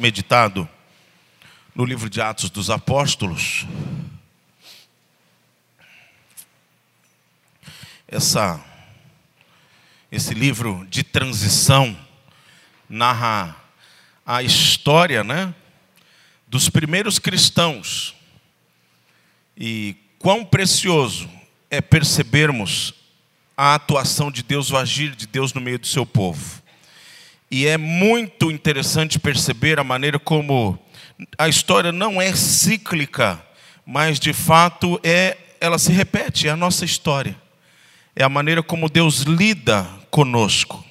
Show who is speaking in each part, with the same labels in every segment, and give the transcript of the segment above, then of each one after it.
Speaker 1: meditado no livro de Atos dos Apóstolos, essa, esse livro de transição narra a história né, dos primeiros cristãos e quão precioso é percebermos a atuação de Deus, o agir de Deus no meio do seu povo. E é muito interessante perceber a maneira como a história não é cíclica, mas de fato é, ela se repete, é a nossa história. É a maneira como Deus lida conosco.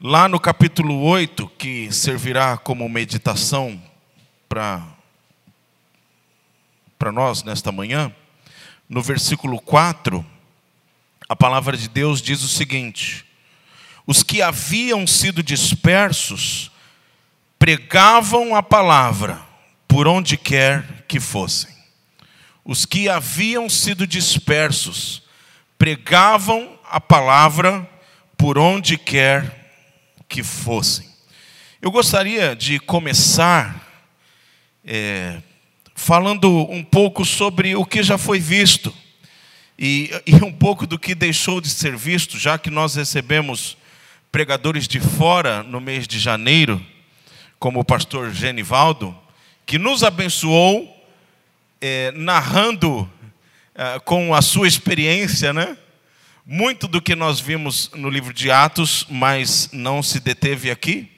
Speaker 1: Lá no capítulo 8, que servirá como meditação para para nós nesta manhã, no versículo 4, a palavra de Deus diz o seguinte: os que haviam sido dispersos pregavam a palavra por onde quer que fossem. Os que haviam sido dispersos pregavam a palavra por onde quer que fossem. Eu gostaria de começar é, falando um pouco sobre o que já foi visto e, e um pouco do que deixou de ser visto, já que nós recebemos pregadores de fora no mês de janeiro, como o pastor Genivaldo, que nos abençoou é, narrando é, com a sua experiência, né? Muito do que nós vimos no livro de Atos, mas não se deteve aqui.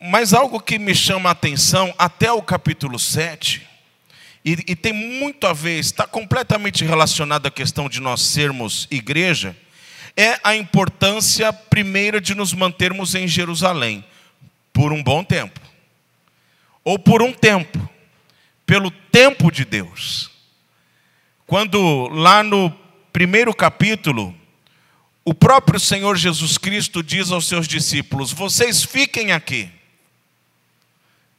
Speaker 1: Mas algo que me chama a atenção até o capítulo 7, e, e tem muito a ver, está completamente relacionado à questão de nós sermos igreja é a importância primeira de nos mantermos em Jerusalém por um bom tempo, ou por um tempo, pelo tempo de Deus. Quando lá no primeiro capítulo, o próprio Senhor Jesus Cristo diz aos seus discípulos: Vocês fiquem aqui,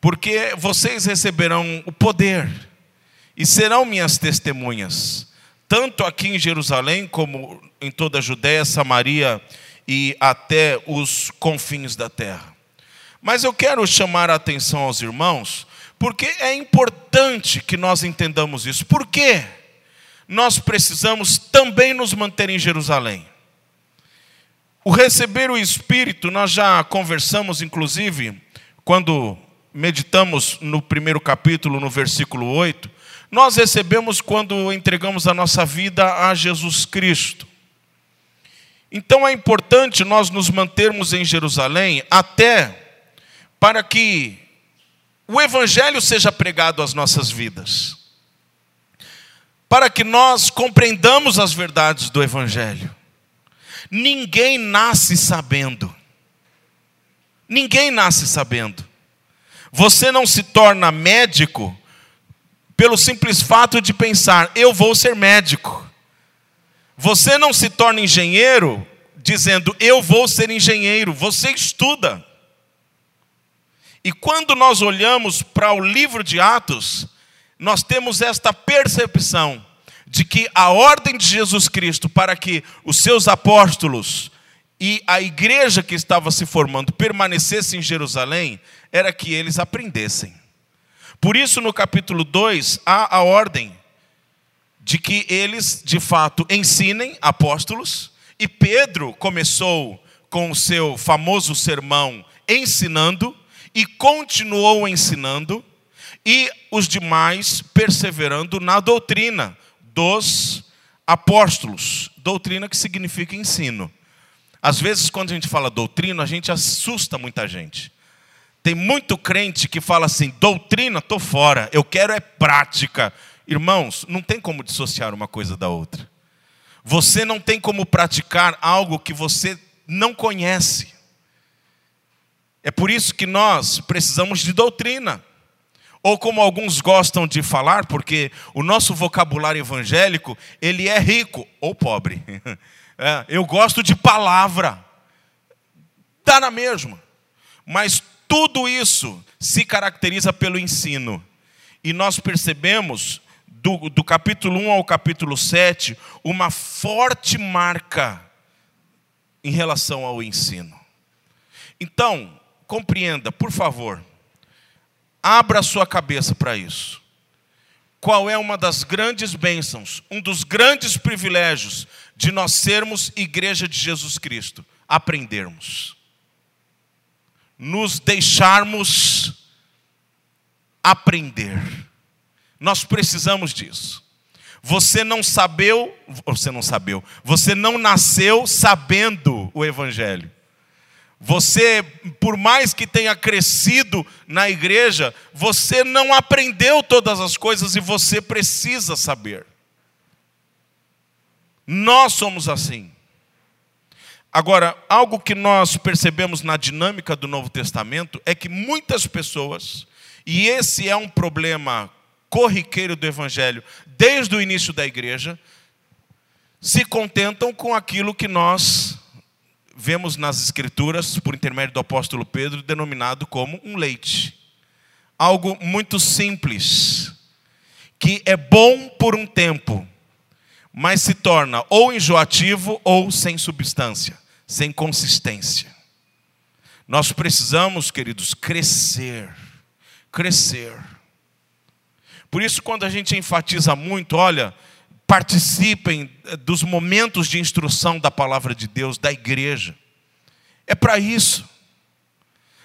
Speaker 1: porque vocês receberão o poder e serão minhas testemunhas tanto aqui em Jerusalém como em toda a Judéia, Samaria e até os confins da terra. Mas eu quero chamar a atenção aos irmãos, porque é importante que nós entendamos isso. Por quê? Nós precisamos também nos manter em Jerusalém. O receber o Espírito, nós já conversamos, inclusive, quando meditamos no primeiro capítulo, no versículo 8, nós recebemos quando entregamos a nossa vida a Jesus Cristo. Então é importante nós nos mantermos em Jerusalém até para que o Evangelho seja pregado às nossas vidas, para que nós compreendamos as verdades do Evangelho. Ninguém nasce sabendo, ninguém nasce sabendo. Você não se torna médico pelo simples fato de pensar, eu vou ser médico. Você não se torna engenheiro dizendo, eu vou ser engenheiro. Você estuda. E quando nós olhamos para o livro de Atos, nós temos esta percepção de que a ordem de Jesus Cristo para que os seus apóstolos e a igreja que estava se formando permanecesse em Jerusalém era que eles aprendessem. Por isso, no capítulo 2, há a ordem de que eles, de fato, ensinem apóstolos, e Pedro começou com o seu famoso sermão ensinando, e continuou ensinando, e os demais perseverando na doutrina dos apóstolos. Doutrina que significa ensino. Às vezes, quando a gente fala doutrina, a gente assusta muita gente. Tem muito crente que fala assim: doutrina, estou fora, eu quero é prática. Irmãos, não tem como dissociar uma coisa da outra. Você não tem como praticar algo que você não conhece. É por isso que nós precisamos de doutrina. Ou como alguns gostam de falar, porque o nosso vocabulário evangélico, ele é rico ou pobre. É, eu gosto de palavra. Está na mesma. Mas tudo isso se caracteriza pelo ensino. E nós percebemos, do, do capítulo 1 ao capítulo 7, uma forte marca em relação ao ensino. Então, compreenda, por favor, abra sua cabeça para isso. Qual é uma das grandes bênçãos, um dos grandes privilégios de nós sermos igreja de Jesus Cristo? Aprendermos. Nos deixarmos aprender. Nós precisamos disso. Você não sabeu, você não sabeu, você não nasceu sabendo o Evangelho. Você, por mais que tenha crescido na igreja, você não aprendeu todas as coisas e você precisa saber. Nós somos assim. Agora, algo que nós percebemos na dinâmica do Novo Testamento é que muitas pessoas, e esse é um problema corriqueiro do Evangelho desde o início da igreja, se contentam com aquilo que nós vemos nas Escrituras, por intermédio do apóstolo Pedro, denominado como um leite. Algo muito simples, que é bom por um tempo, mas se torna ou enjoativo ou sem substância, sem consistência. Nós precisamos, queridos, crescer, crescer. Por isso, quando a gente enfatiza muito, olha, participem eh, dos momentos de instrução da palavra de Deus, da igreja. É para isso.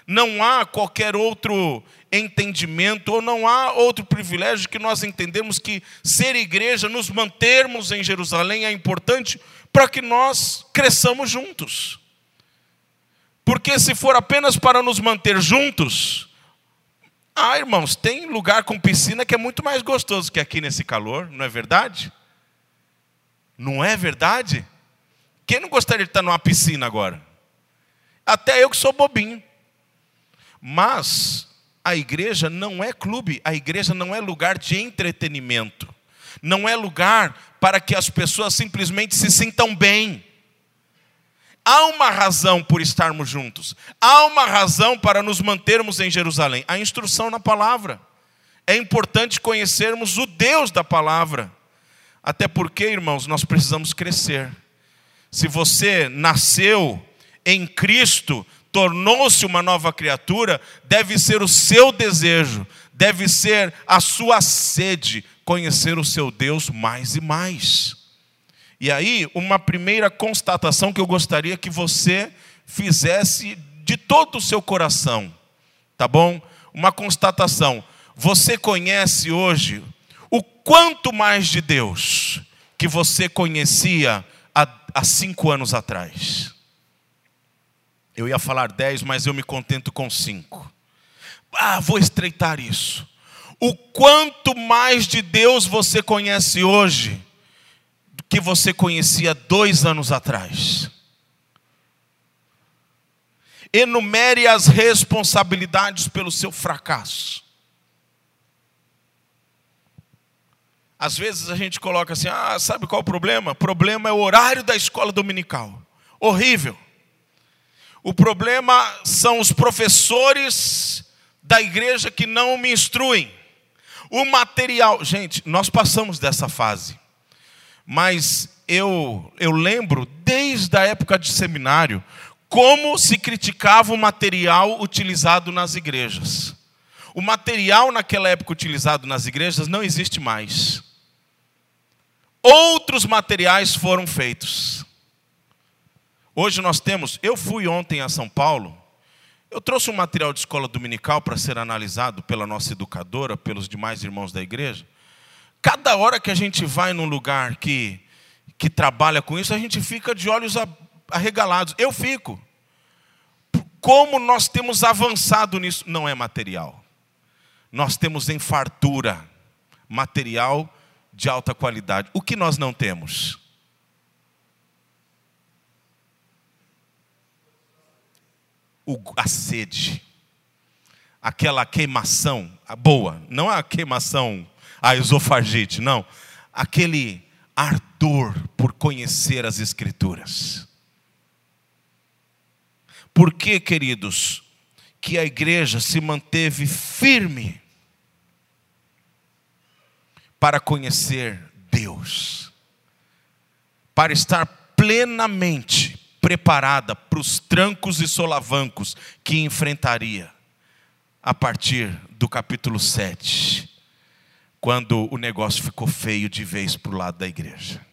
Speaker 1: Não há qualquer outro entendimento, ou não há outro privilégio que nós entendemos que ser igreja, nos mantermos em Jerusalém é importante para que nós cresçamos juntos. Porque se for apenas para nos manter juntos, ah, irmãos, tem lugar com piscina que é muito mais gostoso que aqui nesse calor, não é verdade? Não é verdade? Quem não gostaria de estar numa piscina agora? Até eu que sou bobinho. Mas a igreja não é clube, a igreja não é lugar de entretenimento. Não é lugar para que as pessoas simplesmente se sintam bem. Há uma razão por estarmos juntos. Há uma razão para nos mantermos em Jerusalém. A instrução na palavra. É importante conhecermos o Deus da palavra. Até porque, irmãos, nós precisamos crescer. Se você nasceu em Cristo, tornou-se uma nova criatura, deve ser o seu desejo, deve ser a sua sede conhecer o seu Deus mais e mais. E aí, uma primeira constatação que eu gostaria que você fizesse de todo o seu coração, tá bom? Uma constatação. Você conhece hoje o quanto mais de Deus que você conhecia há, há cinco anos atrás. Eu ia falar dez, mas eu me contento com cinco. Ah, vou estreitar isso. O quanto mais de Deus você conhece hoje do que você conhecia dois anos atrás. Enumere as responsabilidades pelo seu fracasso. Às vezes a gente coloca assim: ah, sabe qual é o problema? O problema é o horário da escola dominical. Horrível. O problema são os professores da igreja que não me instruem. O material. Gente, nós passamos dessa fase. Mas eu, eu lembro, desde a época de seminário, como se criticava o material utilizado nas igrejas. O material naquela época utilizado nas igrejas não existe mais outros materiais foram feitos. Hoje nós temos, eu fui ontem a São Paulo, eu trouxe um material de escola dominical para ser analisado pela nossa educadora, pelos demais irmãos da igreja. Cada hora que a gente vai num lugar que, que trabalha com isso, a gente fica de olhos arregalados. Eu fico. Como nós temos avançado nisso? Não é material. Nós temos em fartura material de alta qualidade. O que nós não temos? A sede, aquela queimação, a boa, não a queimação, a esofagite, não, aquele ardor por conhecer as Escrituras. Por que, queridos, que a igreja se manteve firme para conhecer Deus, para estar plenamente, preparada para os trancos e solavancos que enfrentaria a partir do capítulo 7, quando o negócio ficou feio de vez para o lado da igreja.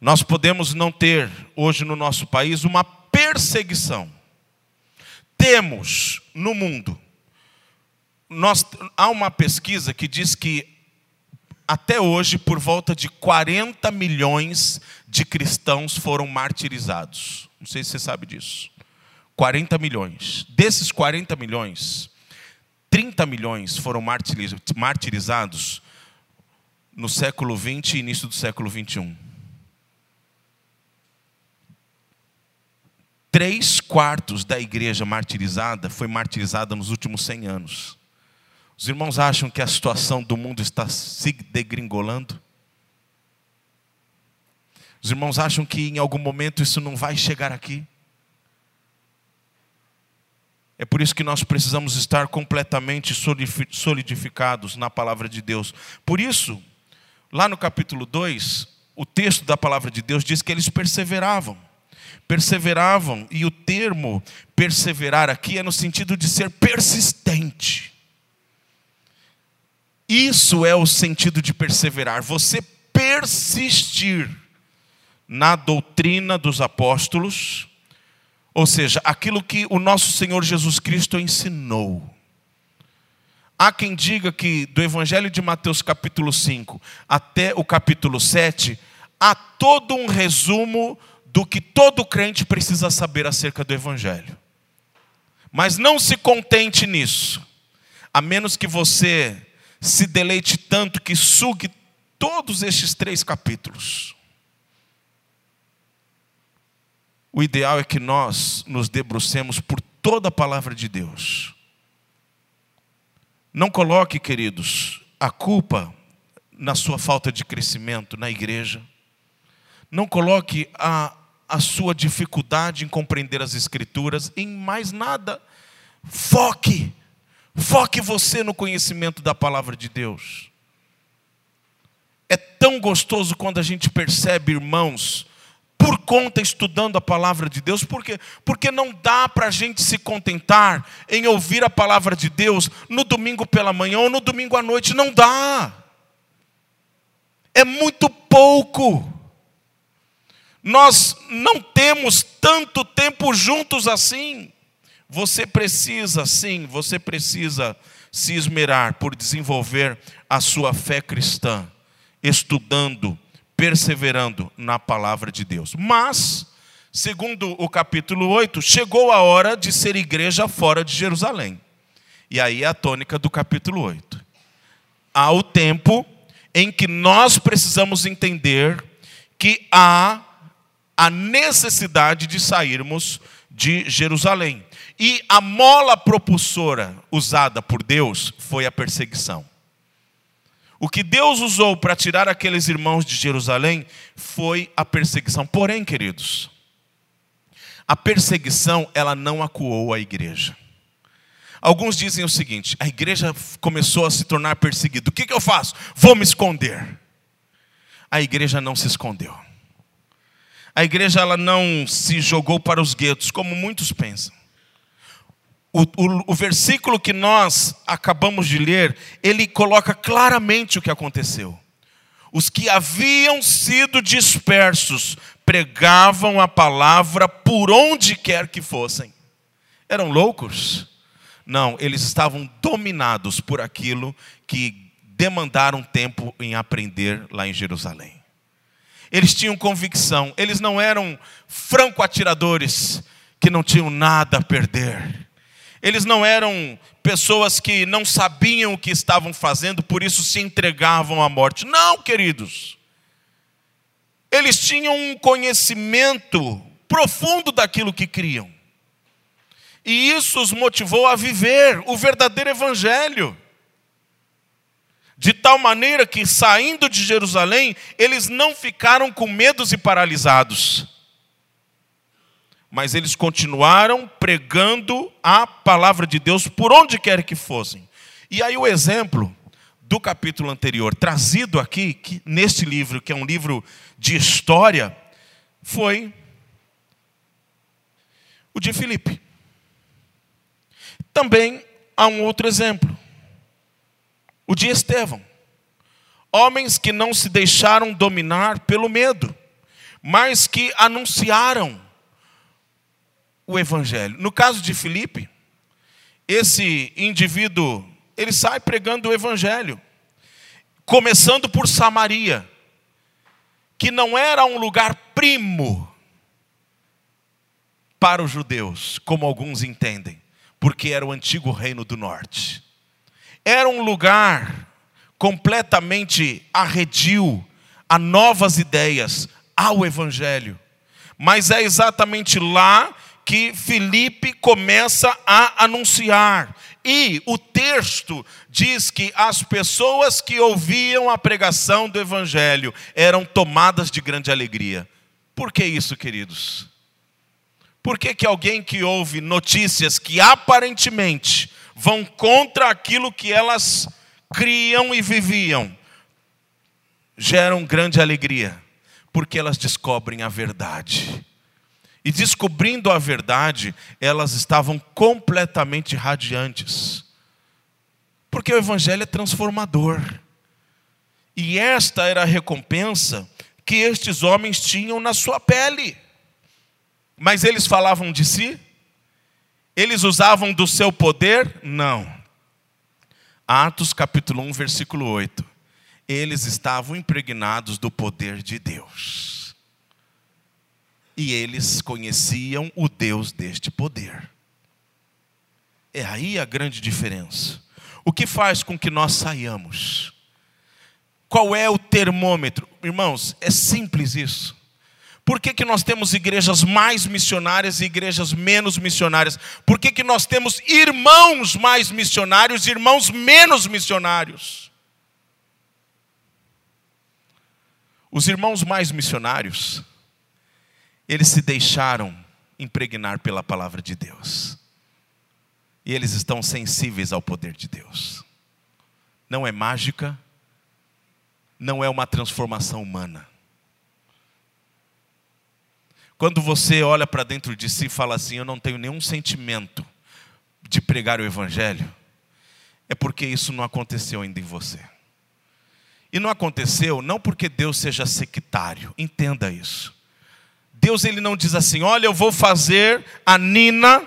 Speaker 1: Nós podemos não ter hoje no nosso país uma perseguição. Temos no mundo. Nós, há uma pesquisa que diz que até hoje, por volta de 40 milhões de cristãos foram martirizados. Não sei se você sabe disso. 40 milhões. Desses 40 milhões, 30 milhões foram martirizados no século 20 e início do século 21. Três quartos da igreja martirizada foi martirizada nos últimos 100 anos. Os irmãos acham que a situação do mundo está se degringolando? Os irmãos acham que em algum momento isso não vai chegar aqui? É por isso que nós precisamos estar completamente solidificados na palavra de Deus. Por isso, lá no capítulo 2, o texto da palavra de Deus diz que eles perseveravam perseveravam, e o termo perseverar aqui é no sentido de ser persistente. Isso é o sentido de perseverar, você persistir na doutrina dos apóstolos, ou seja, aquilo que o nosso Senhor Jesus Cristo ensinou. Há quem diga que do Evangelho de Mateus, capítulo 5, até o capítulo 7, há todo um resumo do que todo crente precisa saber acerca do Evangelho. Mas não se contente nisso, a menos que você se deleite tanto que sugue todos estes três capítulos. O ideal é que nós nos debrucemos por toda a palavra de Deus. Não coloque, queridos, a culpa na sua falta de crescimento na igreja. Não coloque a, a sua dificuldade em compreender as Escrituras em mais nada. Foque, foque você no conhecimento da palavra de Deus. É tão gostoso quando a gente percebe, irmãos, por conta estudando a palavra de Deus, porque, porque não dá para a gente se contentar em ouvir a palavra de Deus no domingo pela manhã ou no domingo à noite, não dá. É muito pouco. Nós não temos tanto tempo juntos assim. Você precisa, sim, você precisa se esmerar por desenvolver a sua fé cristã, estudando, perseverando na palavra de Deus. Mas, segundo o capítulo 8, chegou a hora de ser igreja fora de Jerusalém. E aí é a tônica do capítulo 8. Há o tempo em que nós precisamos entender que há a necessidade de sairmos de Jerusalém. E a mola propulsora usada por Deus foi a perseguição. O que Deus usou para tirar aqueles irmãos de Jerusalém foi a perseguição. Porém, queridos, a perseguição ela não acuou a igreja. Alguns dizem o seguinte: a igreja começou a se tornar perseguida. O que, que eu faço? Vou me esconder. A igreja não se escondeu. A igreja ela não se jogou para os guetos, como muitos pensam. O, o, o, versículo que nós acabamos de ler, ele coloca claramente o que aconteceu. Os que haviam sido dispersos pregavam a palavra por onde quer que fossem. Eram loucos? Não, eles estavam dominados por aquilo que demandaram tempo em aprender lá em Jerusalém eles tinham convicção, eles não eram franco-atiradores que não tinham nada a perder. Eles não eram pessoas que não sabiam o que estavam fazendo, por isso se entregavam à morte. Não, queridos. Eles tinham um conhecimento profundo daquilo que criam. E isso os motivou a viver o verdadeiro evangelho de tal maneira que, saindo de Jerusalém, eles não ficaram com medos e paralisados, mas eles continuaram pregando a palavra de Deus por onde quer que fossem. E aí, o exemplo do capítulo anterior, trazido aqui, que, neste livro, que é um livro de história, foi o de Filipe. Também há um outro exemplo, o de Estevão. Homens que não se deixaram dominar pelo medo, mas que anunciaram o evangelho. No caso de Filipe, esse indivíduo, ele sai pregando o evangelho, começando por Samaria, que não era um lugar primo para os judeus, como alguns entendem, porque era o antigo reino do norte. Era um lugar completamente arredio a novas ideias, ao evangelho. Mas é exatamente lá que Filipe começa a anunciar. E o texto diz que as pessoas que ouviam a pregação do Evangelho eram tomadas de grande alegria. Por que isso, queridos? Por que, que alguém que ouve notícias que aparentemente vão contra aquilo que elas criam e viviam, geram grande alegria? Porque elas descobrem a verdade. E descobrindo a verdade, elas estavam completamente radiantes. Porque o Evangelho é transformador. E esta era a recompensa que estes homens tinham na sua pele. Mas eles falavam de si? Eles usavam do seu poder? Não. Atos capítulo 1, versículo 8. Eles estavam impregnados do poder de Deus e eles conheciam o Deus deste poder. É aí a grande diferença. O que faz com que nós saiamos? Qual é o termômetro? Irmãos, é simples isso. Por que, que nós temos igrejas mais missionárias e igrejas menos missionárias? Por que, que nós temos irmãos mais missionários e irmãos menos missionários? Os irmãos mais missionários, eles se deixaram impregnar pela palavra de Deus. E eles estão sensíveis ao poder de Deus. Não é mágica, não é uma transformação humana. Quando você olha para dentro de si e fala assim: Eu não tenho nenhum sentimento de pregar o Evangelho, é porque isso não aconteceu ainda em você. E não aconteceu não porque Deus seja sectário, entenda isso. Deus ele não diz assim: olha, eu vou fazer a Nina,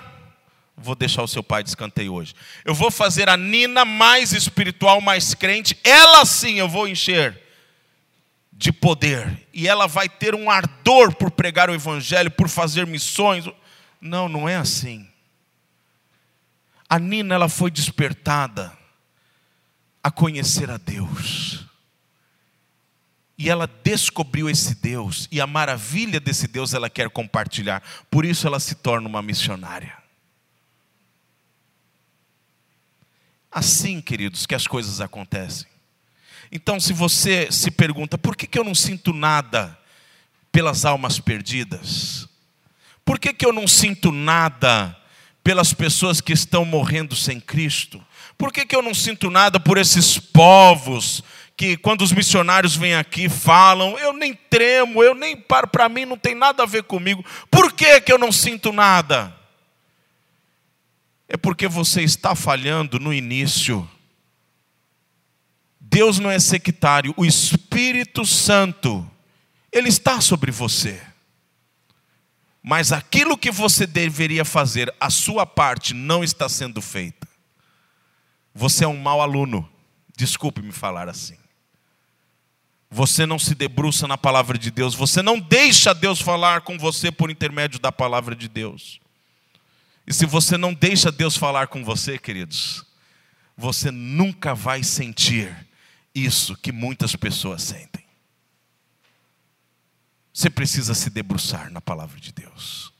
Speaker 1: vou deixar o seu pai de escanteio hoje. Eu vou fazer a Nina mais espiritual, mais crente, ela sim eu vou encher de poder, e ela vai ter um ardor por pregar o evangelho, por fazer missões. Não, não é assim. A Nina ela foi despertada a conhecer a Deus. E ela descobriu esse Deus, e a maravilha desse Deus ela quer compartilhar, por isso ela se torna uma missionária. Assim, queridos, que as coisas acontecem. Então, se você se pergunta, por que, que eu não sinto nada pelas almas perdidas? Por que, que eu não sinto nada pelas pessoas que estão morrendo sem Cristo? Por que, que eu não sinto nada por esses povos que quando os missionários vêm aqui falam, eu nem tremo, eu nem paro, para mim não tem nada a ver comigo. Por que, que eu não sinto nada? É porque você está falhando no início. Deus não é sectário, o Espírito Santo, Ele está sobre você. Mas aquilo que você deveria fazer, a sua parte não está sendo feita. Você é um mau aluno, desculpe me falar assim. Você não se debruça na palavra de Deus, você não deixa Deus falar com você por intermédio da palavra de Deus. E se você não deixa Deus falar com você, queridos, você nunca vai sentir isso que muitas pessoas sentem. Você precisa se debruçar na palavra de Deus.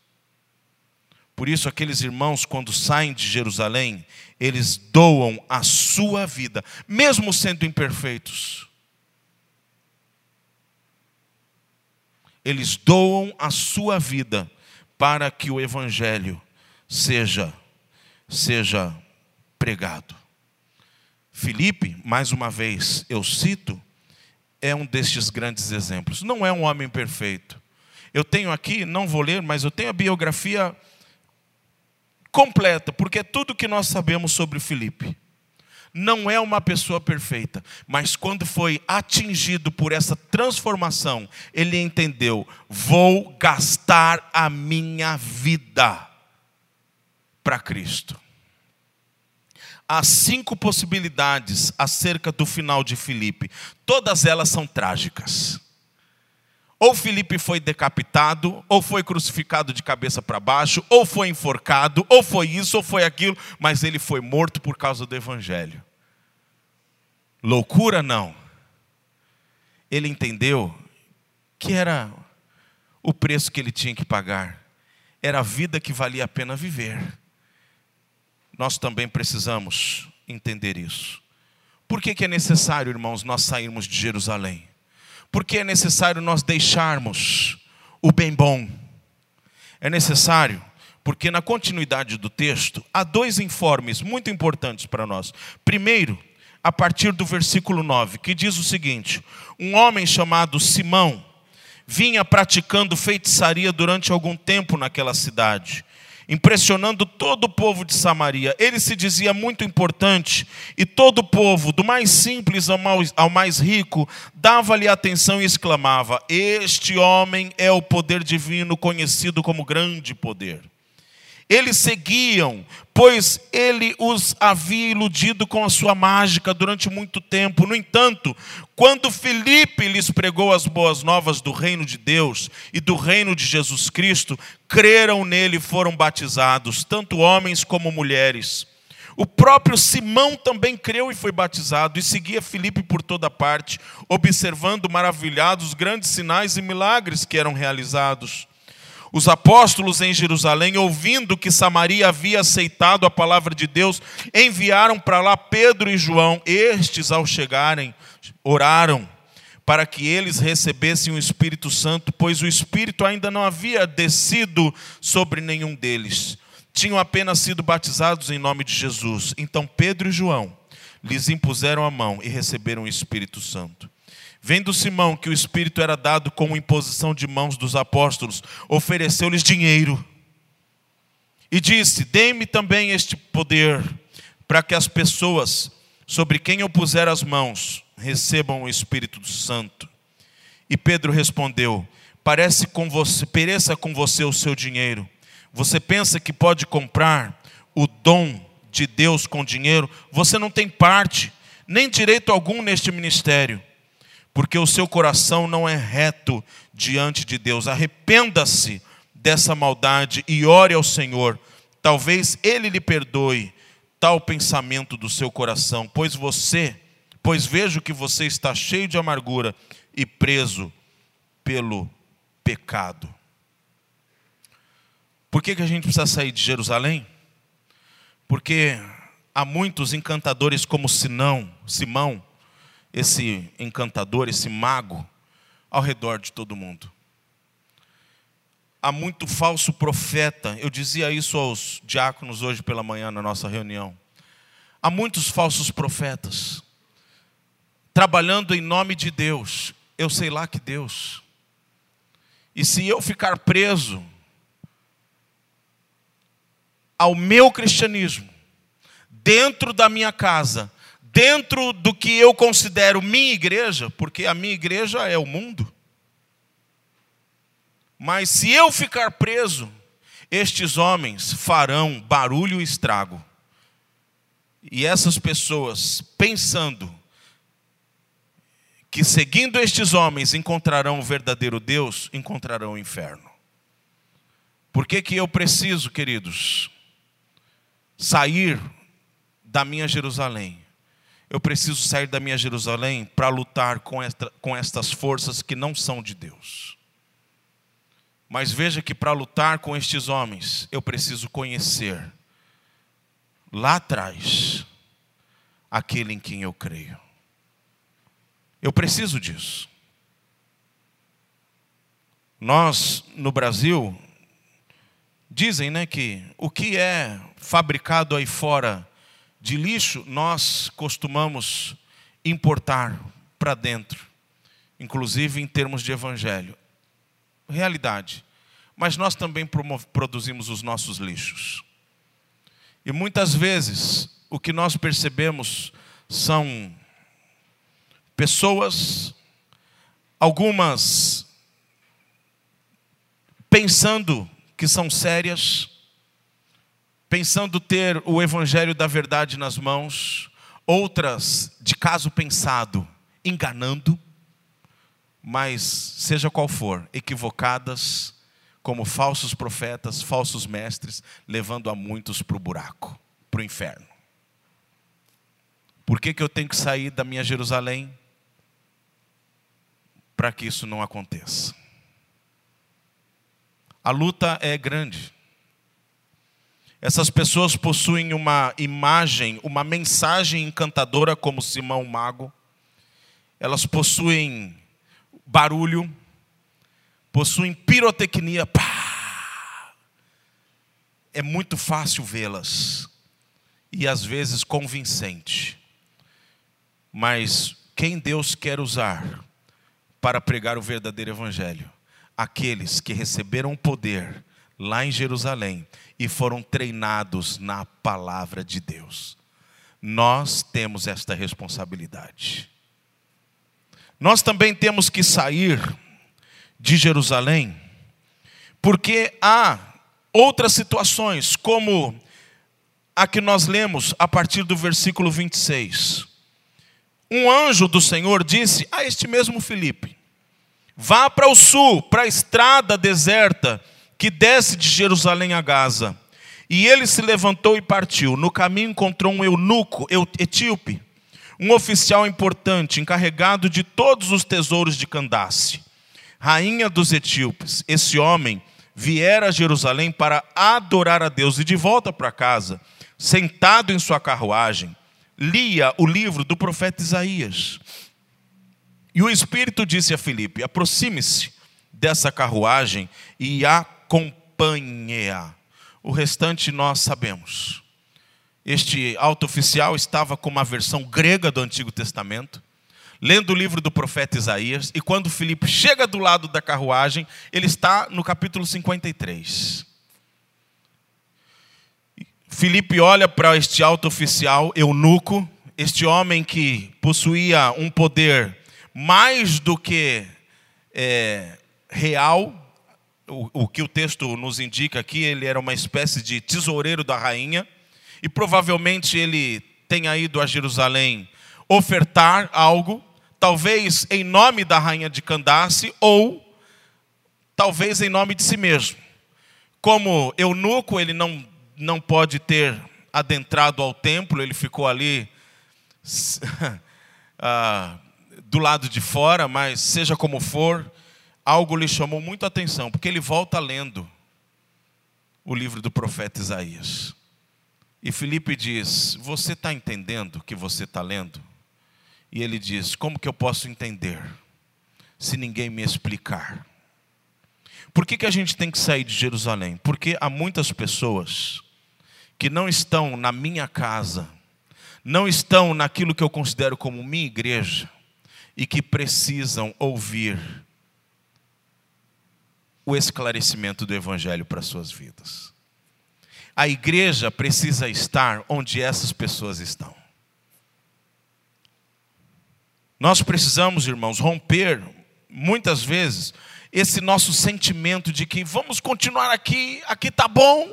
Speaker 1: Por isso, aqueles irmãos, quando saem de Jerusalém, eles doam a sua vida, mesmo sendo imperfeitos eles doam a sua vida para que o evangelho seja seja pregado. Filipe, mais uma vez eu cito, é um destes grandes exemplos. Não é um homem perfeito. Eu tenho aqui, não vou ler, mas eu tenho a biografia completa, porque é tudo que nós sabemos sobre Filipe. Não é uma pessoa perfeita, mas quando foi atingido por essa transformação, ele entendeu: vou gastar a minha vida para Cristo. Há cinco possibilidades acerca do final de Filipe. Todas elas são trágicas. Ou Filipe foi decapitado, ou foi crucificado de cabeça para baixo, ou foi enforcado, ou foi isso, ou foi aquilo, mas ele foi morto por causa do Evangelho. Loucura não. Ele entendeu que era o preço que ele tinha que pagar, era a vida que valia a pena viver nós também precisamos entender isso. Por que, que é necessário, irmãos, nós sairmos de Jerusalém? Porque é necessário nós deixarmos o bem bom. É necessário, porque na continuidade do texto, há dois informes muito importantes para nós. Primeiro, a partir do versículo 9, que diz o seguinte: Um homem chamado Simão vinha praticando feitiçaria durante algum tempo naquela cidade impressionando todo o povo de Samaria. Ele se dizia muito importante e todo o povo, do mais simples ao mais rico, dava-lhe atenção e exclamava: Este homem é o poder divino conhecido como grande poder. Eles seguiam, pois ele os havia iludido com a sua mágica durante muito tempo. No entanto, quando Filipe lhes pregou as boas novas do reino de Deus e do reino de Jesus Cristo, creram nele e foram batizados, tanto homens como mulheres. O próprio Simão também creu e foi batizado, e seguia Filipe por toda parte, observando maravilhados os grandes sinais e milagres que eram realizados. Os apóstolos em Jerusalém, ouvindo que Samaria havia aceitado a palavra de Deus, enviaram para lá Pedro e João. Estes, ao chegarem, oraram para que eles recebessem o Espírito Santo, pois o Espírito ainda não havia descido sobre nenhum deles. Tinham apenas sido batizados em nome de Jesus. Então Pedro e João lhes impuseram a mão e receberam o Espírito Santo. Vendo Simão que o Espírito era dado com imposição de mãos dos apóstolos, ofereceu-lhes dinheiro e disse: Dê-me também este poder, para que as pessoas sobre quem eu puser as mãos recebam o Espírito Santo. E Pedro respondeu: Parece com você, pereça com você o seu dinheiro. Você pensa que pode comprar o dom de Deus com dinheiro? Você não tem parte, nem direito algum neste ministério porque o seu coração não é reto diante de Deus. Arrependa-se dessa maldade e ore ao Senhor. Talvez ele lhe perdoe tal pensamento do seu coração, pois você, pois vejo que você está cheio de amargura e preso pelo pecado. Por que, que a gente precisa sair de Jerusalém? Porque há muitos encantadores como Sinão, Simão, esse encantador, esse mago, ao redor de todo mundo. Há muito falso profeta, eu dizia isso aos diáconos hoje pela manhã na nossa reunião. Há muitos falsos profetas, trabalhando em nome de Deus, eu sei lá que Deus. E se eu ficar preso ao meu cristianismo, dentro da minha casa, dentro do que eu considero minha igreja, porque a minha igreja é o mundo. Mas se eu ficar preso, estes homens farão barulho e estrago. E essas pessoas, pensando que seguindo estes homens encontrarão o verdadeiro Deus, encontrarão o inferno. Por que, que eu preciso, queridos, sair da minha Jerusalém? Eu preciso sair da minha Jerusalém para lutar com, esta, com estas forças que não são de Deus. Mas veja que para lutar com estes homens, eu preciso conhecer lá atrás aquele em quem eu creio. Eu preciso disso. Nós, no Brasil, dizem né, que o que é fabricado aí fora de lixo nós costumamos importar para dentro, inclusive em termos de evangelho. realidade. Mas nós também produzimos os nossos lixos. E muitas vezes o que nós percebemos são pessoas, algumas pensando que são sérias, pensando ter o evangelho da verdade nas mãos, outras de caso pensado, enganando, mas seja qual for, equivocadas, como falsos profetas, falsos mestres, levando a muitos para o buraco, para o inferno. Por que, que eu tenho que sair da minha Jerusalém? Para que isso não aconteça. A luta é grande. Essas pessoas possuem uma imagem, uma mensagem encantadora, como Simão Mago. Elas possuem barulho, possuem pirotecnia. Pá! É muito fácil vê-las e às vezes convincente. Mas quem Deus quer usar para pregar o verdadeiro evangelho? Aqueles que receberam poder lá em Jerusalém e foram treinados na palavra de Deus. Nós temos esta responsabilidade. Nós também temos que sair de Jerusalém, porque há outras situações, como a que nós lemos a partir do versículo 26 um anjo do Senhor disse a este mesmo Filipe: Vá para o sul, para a estrada deserta que desce de Jerusalém a Gaza. E ele se levantou e partiu. No caminho encontrou um eunuco etíope, um oficial importante, encarregado de todos os tesouros de Candace, rainha dos etíopes. Esse homem viera a Jerusalém para adorar a Deus e de volta para casa, sentado em sua carruagem lia o livro do profeta Isaías. E o Espírito disse a Filipe: aproxime-se dessa carruagem e acompanhe-a. O restante nós sabemos. Este alto oficial estava com uma versão grega do Antigo Testamento, lendo o livro do profeta Isaías, e quando Filipe chega do lado da carruagem, ele está no capítulo 53. Filipe olha para este alto oficial, eunuco, este homem que possuía um poder mais do que é, real, o, o que o texto nos indica aqui, ele era uma espécie de tesoureiro da rainha, e provavelmente ele tenha ido a Jerusalém ofertar algo, talvez em nome da rainha de Candace, ou talvez em nome de si mesmo. Como eunuco, ele não não pode ter adentrado ao templo, ele ficou ali ah, do lado de fora, mas seja como for, algo lhe chamou muito atenção, porque ele volta lendo o livro do profeta Isaías. E Felipe diz: Você está entendendo o que você está lendo? E ele diz: Como que eu posso entender se ninguém me explicar? Por que, que a gente tem que sair de Jerusalém? Porque há muitas pessoas que não estão na minha casa, não estão naquilo que eu considero como minha igreja e que precisam ouvir o esclarecimento do Evangelho para suas vidas. A igreja precisa estar onde essas pessoas estão. Nós precisamos, irmãos, romper, muitas vezes, esse nosso sentimento de que vamos continuar aqui, aqui está bom,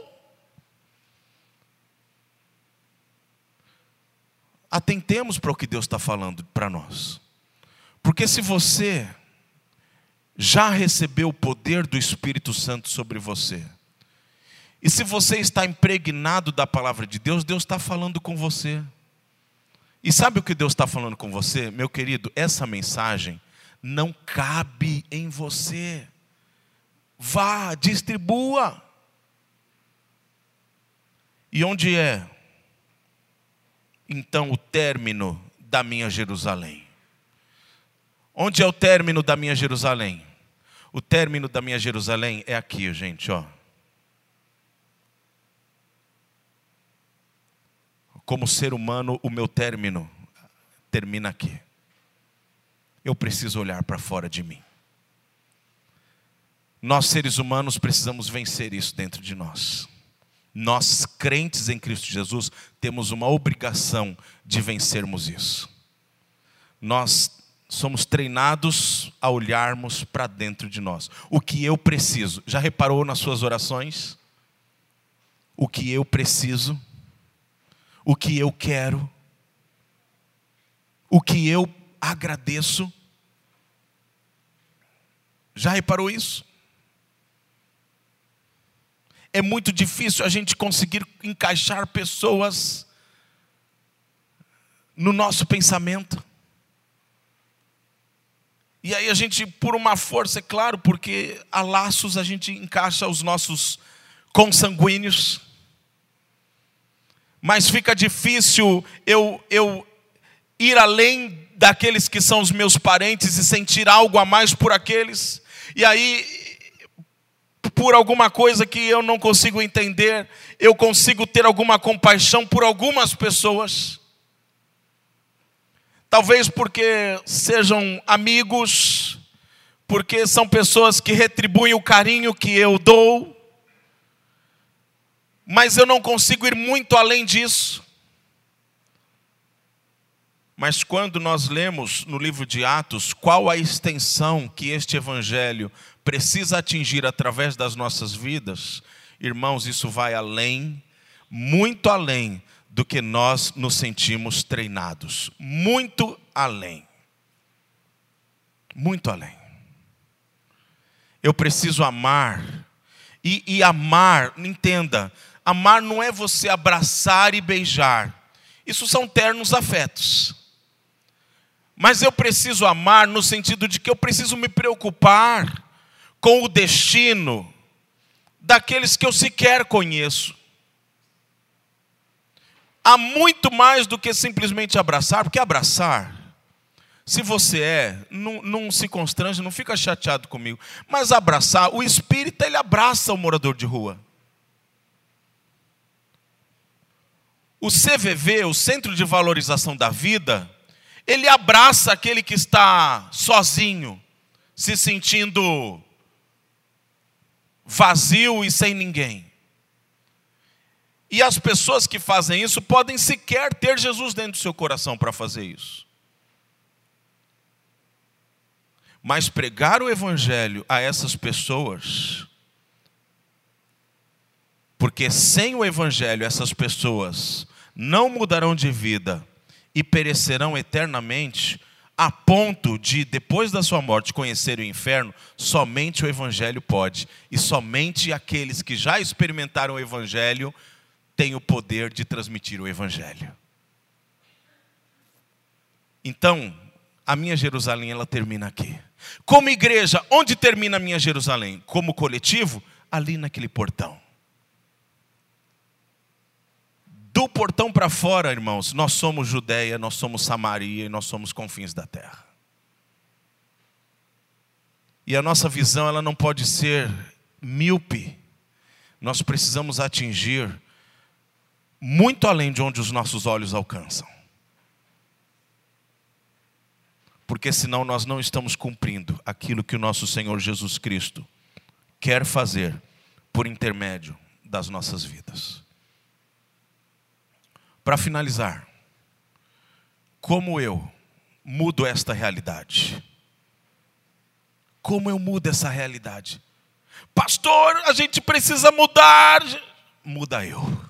Speaker 1: atentemos para o que Deus está falando para nós. Porque se você já recebeu o poder do Espírito Santo sobre você, e se você está impregnado da palavra de Deus, Deus está falando com você. E sabe o que Deus está falando com você? Meu querido, essa mensagem não cabe em você. Vá, distribua. E onde é então o término da minha Jerusalém. Onde é o término da minha Jerusalém? O término da minha Jerusalém é aqui, gente, ó. Como ser humano, o meu término termina aqui. Eu preciso olhar para fora de mim. Nós, seres humanos, precisamos vencer isso dentro de nós. Nós, crentes em Cristo Jesus, temos uma obrigação de vencermos isso. Nós somos treinados a olharmos para dentro de nós. O que eu preciso? Já reparou nas suas orações? O que eu preciso? O que eu quero? O que eu agradeço? Já reparou isso? É muito difícil a gente conseguir encaixar pessoas no nosso pensamento. E aí a gente, por uma força, é claro, porque a laços a gente encaixa os nossos consanguíneos. Mas fica difícil eu, eu ir além daqueles que são os meus parentes e sentir algo a mais por aqueles. E aí, por alguma coisa que eu não consigo entender, eu consigo ter alguma compaixão por algumas pessoas. Talvez porque sejam amigos, porque são pessoas que retribuem o carinho que eu dou, mas eu não consigo ir muito além disso. Mas quando nós lemos no livro de Atos qual a extensão que este evangelho precisa atingir através das nossas vidas, irmãos, isso vai além, muito além do que nós nos sentimos treinados. Muito além. Muito além. Eu preciso amar. E, e amar, entenda, amar não é você abraçar e beijar. Isso são ternos afetos. Mas eu preciso amar no sentido de que eu preciso me preocupar com o destino daqueles que eu sequer conheço há muito mais do que simplesmente abraçar, porque abraçar, se você é, não, não se constrange, não fica chateado comigo, mas abraçar, o espírito ele abraça o morador de rua. O CVV, o Centro de Valorização da Vida, ele abraça aquele que está sozinho, se sentindo vazio e sem ninguém. E as pessoas que fazem isso podem sequer ter Jesus dentro do seu coração para fazer isso. Mas pregar o Evangelho a essas pessoas, porque sem o Evangelho essas pessoas não mudarão de vida e perecerão eternamente, a ponto de, depois da sua morte, conhecer o inferno, somente o Evangelho pode. E somente aqueles que já experimentaram o Evangelho tem o poder de transmitir o Evangelho. Então, a minha Jerusalém, ela termina aqui. Como igreja, onde termina a minha Jerusalém? Como coletivo, ali naquele portão. Do portão para fora, irmãos, nós somos Judéia, nós somos Samaria e nós somos confins da terra. E a nossa visão, ela não pode ser míope. Nós precisamos atingir muito além de onde os nossos olhos alcançam. Porque senão nós não estamos cumprindo aquilo que o nosso Senhor Jesus Cristo quer fazer por intermédio das nossas vidas. Para finalizar, como eu mudo esta realidade? Como eu mudo essa realidade? Pastor, a gente precisa mudar. Muda eu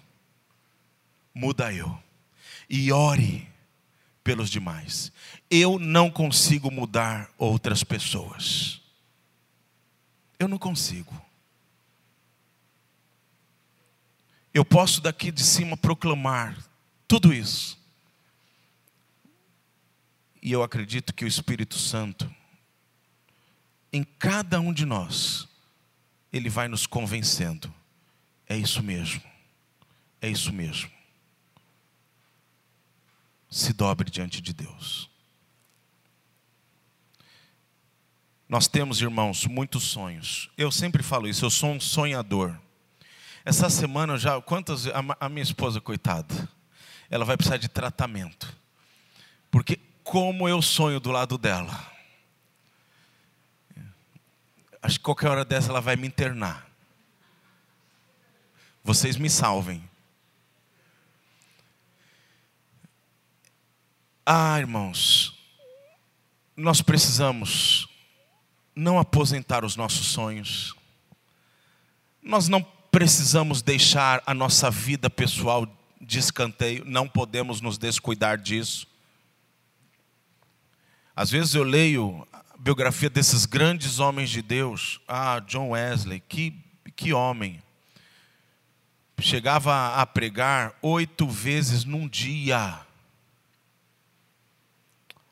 Speaker 1: muda eu. E ore pelos demais. Eu não consigo mudar outras pessoas. Eu não consigo. Eu posso daqui de cima proclamar tudo isso. E eu acredito que o Espírito Santo, em cada um de nós, ele vai nos convencendo. É isso mesmo. É isso mesmo se dobre diante de Deus. Nós temos, irmãos, muitos sonhos. Eu sempre falo isso, eu sou um sonhador. Essa semana já, quantas, a, minha esposa, coitada, ela vai precisar de tratamento. Porque como eu sonho do lado dela. acho que qualquer hora dessa ela vai me internar. Vocês me salvem. Ah, irmãos, nós precisamos não aposentar os nossos sonhos. Nós não precisamos deixar a nossa vida pessoal de escanteio, não podemos nos descuidar disso. Às vezes eu leio a biografia desses grandes homens de Deus. Ah, John Wesley, que, que homem. Chegava a pregar oito vezes num dia.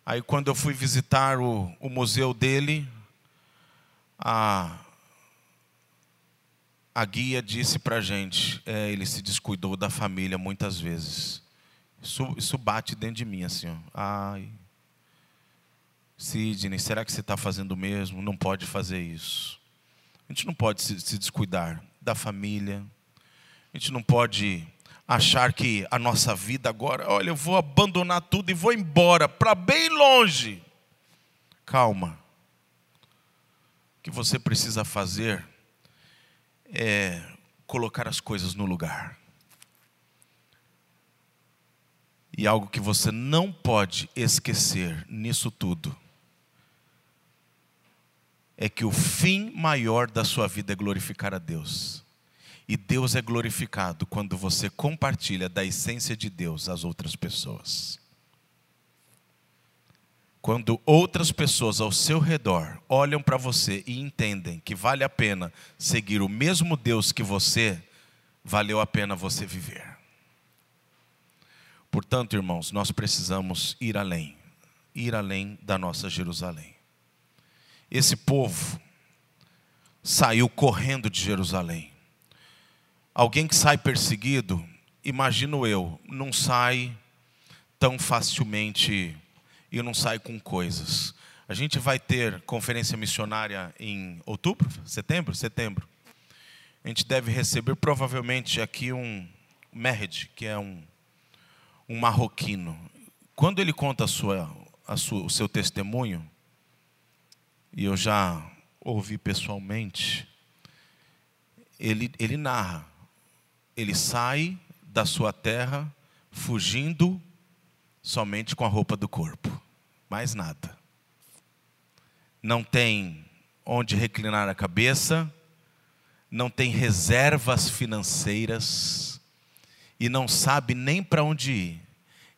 Speaker 1: Aí, quando eu fui visitar o, o museu dele, a, a guia disse para a gente: é, ele se descuidou da família muitas vezes. Isso, isso bate dentro de mim assim. Ó. Ai, Sidney, será que você está fazendo o mesmo? Não pode fazer isso. A gente não pode se, se descuidar da família. A gente não pode achar que a nossa vida agora, olha, eu vou abandonar tudo e vou embora para bem longe. Calma. O que você precisa fazer é colocar as coisas no lugar. E algo que você não pode esquecer nisso tudo é que o fim maior da sua vida é glorificar a Deus. E Deus é glorificado quando você compartilha da essência de Deus às outras pessoas. Quando outras pessoas ao seu redor olham para você e entendem que vale a pena seguir o mesmo Deus que você, valeu a pena você viver. Portanto, irmãos, nós precisamos ir além, ir além da nossa Jerusalém. Esse povo saiu correndo de Jerusalém. Alguém que sai perseguido, imagino eu, não sai tão facilmente e não sai com coisas. A gente vai ter conferência missionária em outubro, setembro, setembro. A gente deve receber provavelmente aqui um Mehed, que é um, um marroquino. Quando ele conta a sua, a sua, o seu testemunho, e eu já ouvi pessoalmente, ele, ele narra ele sai da sua terra fugindo somente com a roupa do corpo, mais nada. Não tem onde reclinar a cabeça, não tem reservas financeiras e não sabe nem para onde ir.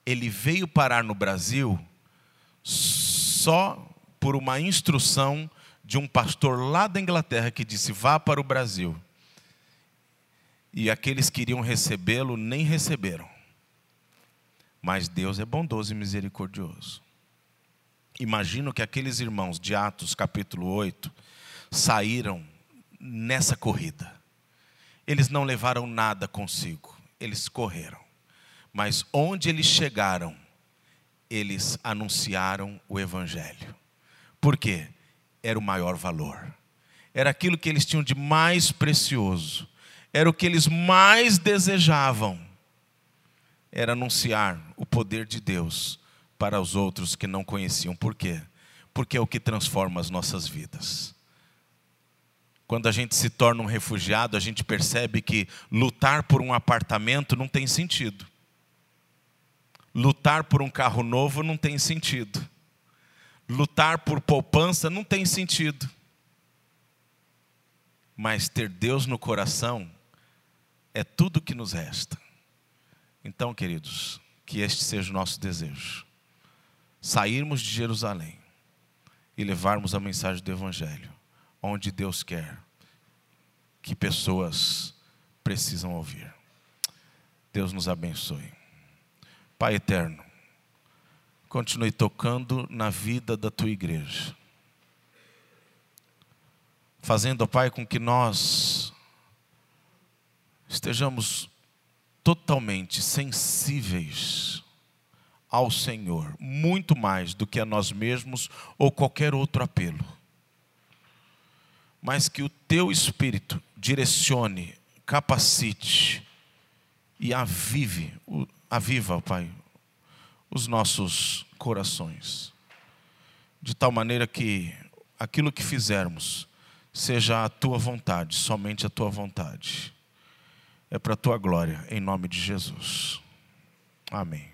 Speaker 1: Ele veio parar no Brasil só por uma instrução de um pastor lá da Inglaterra que disse: vá para o Brasil e aqueles que iriam recebê-lo nem receberam. Mas Deus é bondoso e misericordioso. Imagino que aqueles irmãos de Atos capítulo 8 saíram nessa corrida. Eles não levaram nada consigo, eles correram. Mas onde eles chegaram, eles anunciaram o Evangelho. Por quê? Era o maior valor. Era aquilo que eles tinham de mais precioso era o que eles mais desejavam, era anunciar o poder de Deus para os outros que não conheciam. Por quê? Porque é o que transforma as nossas vidas. Quando a gente se torna um refugiado, a gente percebe que lutar por um apartamento não tem sentido. Lutar por um carro novo não tem sentido. Lutar por poupança não tem sentido. Mas ter Deus no coração é tudo que nos resta. Então, queridos, que este seja o nosso desejo. Sairmos de Jerusalém e levarmos a mensagem do Evangelho, onde Deus quer que pessoas precisam ouvir. Deus nos abençoe. Pai eterno, continue tocando na vida da tua igreja, fazendo, Pai, com que nós estejamos totalmente sensíveis ao Senhor, muito mais do que a nós mesmos ou qualquer outro apelo. Mas que o teu espírito direcione, capacite e avive, aviva, Pai, os nossos corações, de tal maneira que aquilo que fizermos seja a tua vontade, somente a tua vontade. É para a tua glória, em nome de Jesus. Amém.